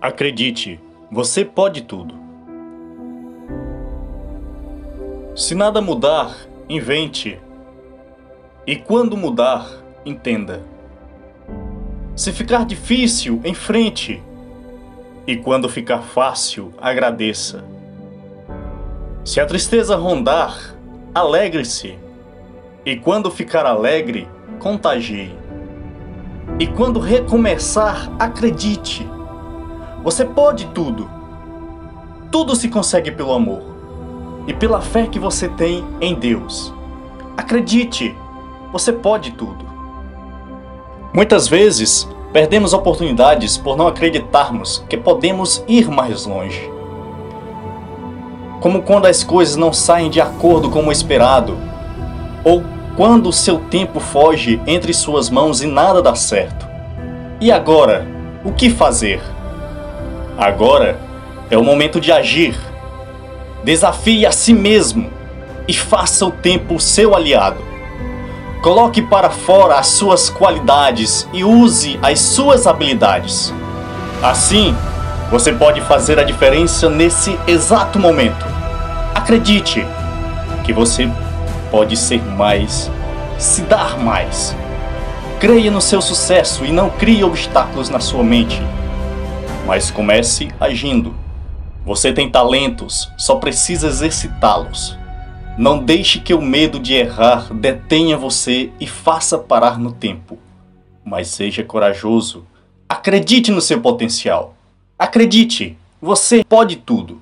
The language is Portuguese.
Acredite, você pode tudo. Se nada mudar, invente. E quando mudar, entenda. Se ficar difícil, enfrente. E quando ficar fácil, agradeça. Se a tristeza rondar, alegre-se. E quando ficar alegre, contagie. E quando recomeçar, acredite. Você pode tudo. Tudo se consegue pelo amor e pela fé que você tem em Deus. Acredite, você pode tudo. Muitas vezes, perdemos oportunidades por não acreditarmos que podemos ir mais longe. Como quando as coisas não saem de acordo como esperado, ou quando o seu tempo foge entre suas mãos e nada dá certo. E agora, o que fazer? Agora é o momento de agir. Desafie a si mesmo e faça o tempo seu aliado. Coloque para fora as suas qualidades e use as suas habilidades. Assim, você pode fazer a diferença nesse exato momento. Acredite que você pode ser mais, se dar mais. Creia no seu sucesso e não crie obstáculos na sua mente mas comece agindo. Você tem talentos, só precisa exercitá-los. Não deixe que o medo de errar detenha você e faça parar no tempo. Mas seja corajoso. Acredite no seu potencial. Acredite, você pode tudo.